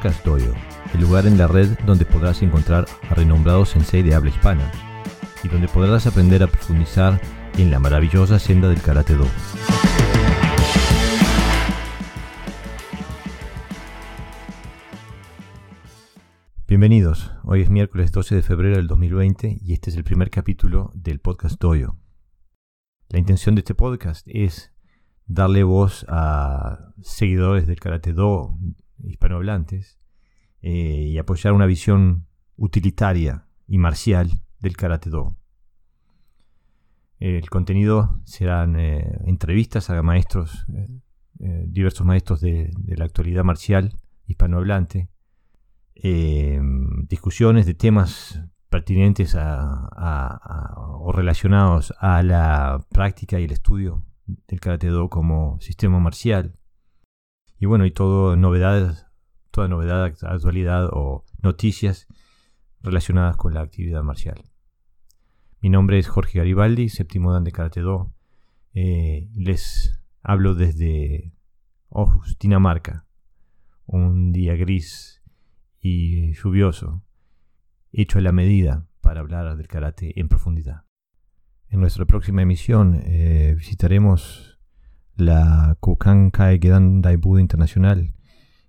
Podcast Doyo, el lugar en la red donde podrás encontrar a renombrados sensei de habla hispana y donde podrás aprender a profundizar en la maravillosa senda del Karate Do. Bienvenidos, hoy es miércoles 12 de febrero del 2020 y este es el primer capítulo del podcast Doyo. La intención de este podcast es darle voz a seguidores del Karate Do hispanohablantes eh, y apoyar una visión utilitaria y marcial del Karate Do. El contenido serán eh, entrevistas a maestros, eh, diversos maestros de, la actualidad marcial hispanohablante, discusiones de temas pertinentes o relacionados a la práctica y el estudio del Karate Do como sistema marcial, y bueno, y todo novedades, toda novedad, actualidad o noticias relacionadas con la actividad marcial. Mi nombre es Jorge Garibaldi, séptimo dan de Karate Do. Eh, les hablo desde Ojus, Dinamarca. Un día gris y lluvioso, hecho a la medida para hablar del karate en profundidad. En nuestra próxima emisión eh, visitaremos la Kokankai Gedan Buda Internacional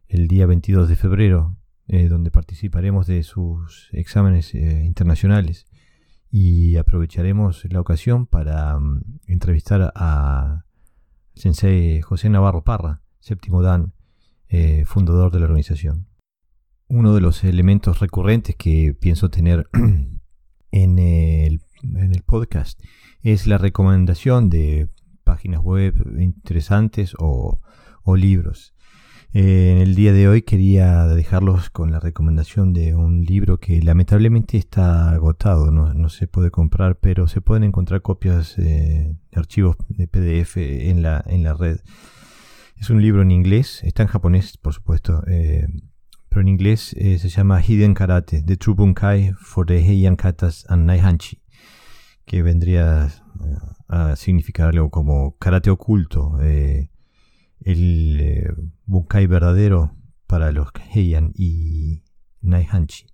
el día 22 de febrero, eh, donde participaremos de sus exámenes eh, internacionales y aprovecharemos la ocasión para mm, entrevistar a Sensei José Navarro Parra, séptimo Dan, eh, fundador de la organización. Uno de los elementos recurrentes que pienso tener en el, en el podcast es la recomendación de páginas web interesantes o, libros. Eh, en el día de hoy quería dejarlos con la recomendación de un libro que lamentablemente está agotado, no, se puede comprar, pero se pueden encontrar copias eh, de archivos de PDF en la, en la red. Es un libro en inglés, está en japonés por supuesto, eh, pero en inglés se llama Hidden Karate, The True Bunkai for the Heian Katas and Naihanchi, que vendría a significar algo como karate oculto, eh, el eh, bunkai verdadero para los Heian y Naihanchi.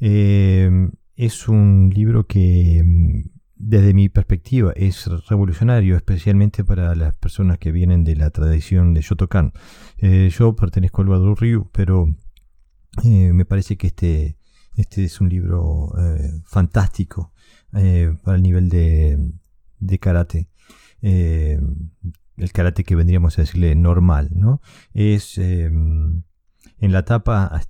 Eh, es un libro que mm, desde mi perspectiva es revolucionario, especialmente para las personas que vienen de la tradición de Shotokan. yo pertenezco al Wado Ryu, pero me parece que este, este es un libro fantástico para el nivel de, de karate. Eh, el karate que vendríamos a decirle normal, ¿no? Es em, en la tapa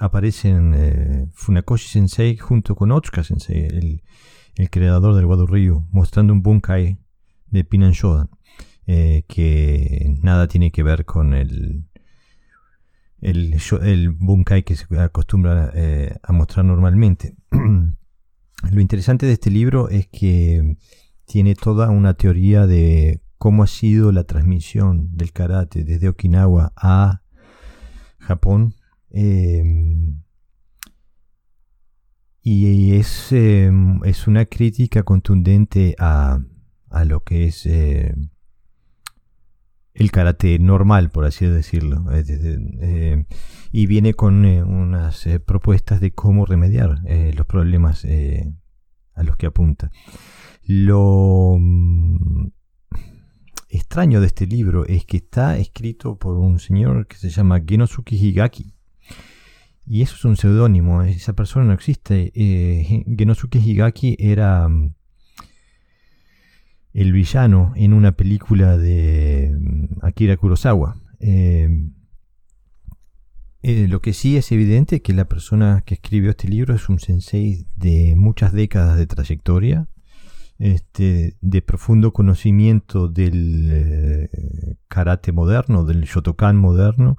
aparecen eh, Funakoshi Sensei junto con Otsuka Sensei, el, creador del Wado mostrando un bunkai de Pinan Shodan, eh, que nada tiene que ver con el, el bunkai que se acostumbra a mostrar normalmente. Lo interesante de este libro es que tiene toda una teoría de cómo ha sido la transmisión del karate desde Okinawa a Japón. Em, y es, em, es, una crítica contundente a, a lo que es eh, el karate normal, por así decirlo. Em, y viene con eh, unas eh, propuestas de cómo remediar los problemas a los que apunta. Lo mm, extraño de este libro es que está escrito por un señor que se llama Genosuke Higaki. Y eso es un seudónimo, esa persona no existe. Eh, Genosuke Higaki era mm, el villano en una película de mm, Akira Kurosawa. Eh, eh, lo que sí es evidente es que la persona que escribió este libro es un sensei de muchas décadas de trayectoria, este, de profundo conocimiento del eh, karate moderno, del Shotokan moderno,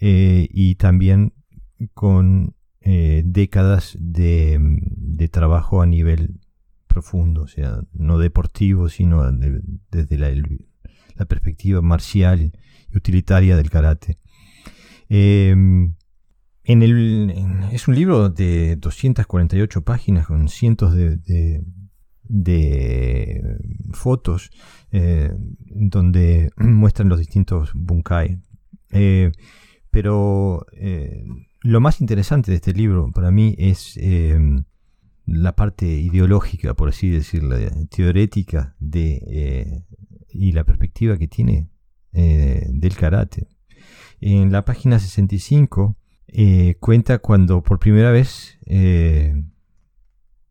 y también con décadas de, trabajo a nivel profundo, o sea, no deportivo, sino desde la, perspectiva marcial y utilitaria del karate. Em, es un libro de 248 páginas con cientos de, de fotos eh, donde muestran los distintos bunkai. Eh, Pero eh, lo más interesante de este libro para mí es em, la parte ideológica, por así decirlo, teorética de, eh, y la perspectiva que tiene eh, del karate. En la página 65 cuenta cuando por primera vez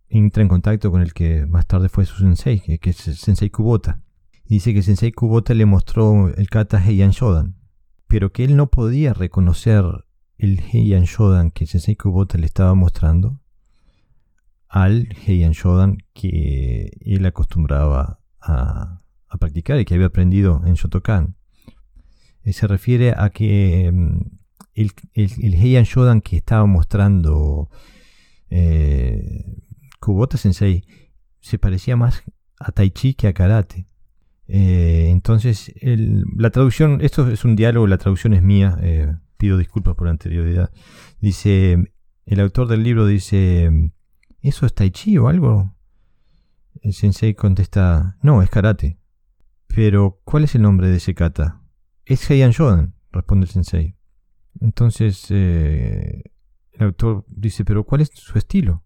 entra en contacto con el que más tarde fue su sensei, que, es sensei Kubota. Dice que sensei Kubota le mostró el kata Heian Shodan, pero que él no podía reconocer el Heian Shodan que sensei Kubota le estaba mostrando al Heian Shodan que él acostumbraba a, practicar y que había aprendido en Shotokan. Eh, se refiere a que mm, el, Heian Shodan que estaba mostrando eh, Kubota Sensei se parecía más a Tai Chi que a Karate. Eh, entonces, la traducción, esto es un diálogo, la traducción es mía, eh, pido disculpas por anterioridad. Dice, el autor del libro dice, ¿eso es Tai Chi o algo? El sensei contesta, no, es karate. Pero, ¿cuál es el nombre de ese kata? Es Heian Shodan, responde el sensei. Entonces, eh, el autor dice, pero ¿cuál es su estilo?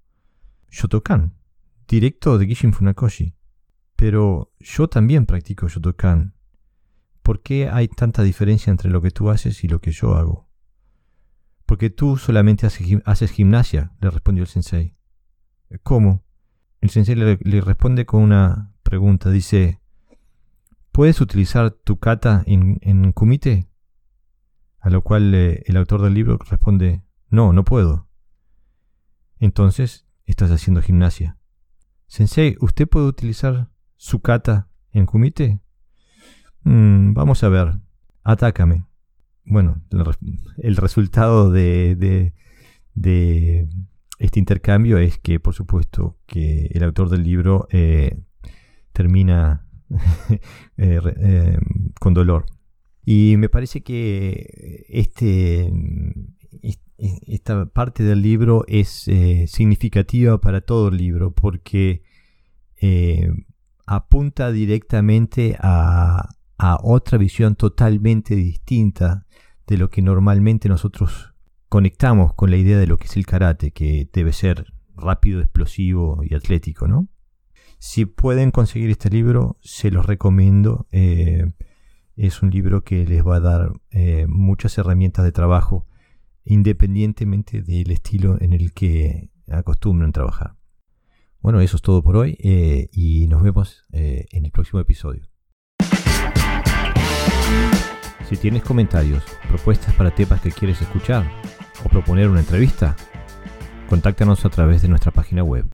Shotokan, directo de Gishin Funakoshi. Pero yo también practico Shotokan. ¿Por qué hay tanta diferencia entre lo que tú haces y lo que yo hago? Porque tú solamente haces, gimnasia, le respondió el sensei. ¿Cómo? El sensei le, responde con una pregunta. Dice, ¿puedes utilizar tu kata en, en kumite? A lo cual eh, el autor del libro responde, no, no puedo. Entonces estás haciendo gimnasia. Sensei, ¿usted puede utilizar su kata en kumite? Mm, vamos a ver. Atácame. Bueno, el, resultado de, de, este intercambio es que, por supuesto, que el autor del libro eh, termina eh, eh, con dolor. Y me parece que este, esta parte del libro es significativa para todo el libro porque apunta directamente a, otra visión totalmente distinta de lo que normalmente nosotros conectamos con la idea de lo que es el karate, que debe ser rápido, explosivo y atlético, ¿no? Si pueden conseguir este libro, se los recomiendo. Eh, es un libro que les va a dar muchas herramientas de trabajo independientemente del estilo en el que acostumbran trabajar. Bueno, eso es todo por hoy eh, y nos vemos eh, en el próximo episodio. Si tienes comentarios, propuestas para temas que quieres escuchar o proponer una entrevista, contáctanos a través de nuestra página web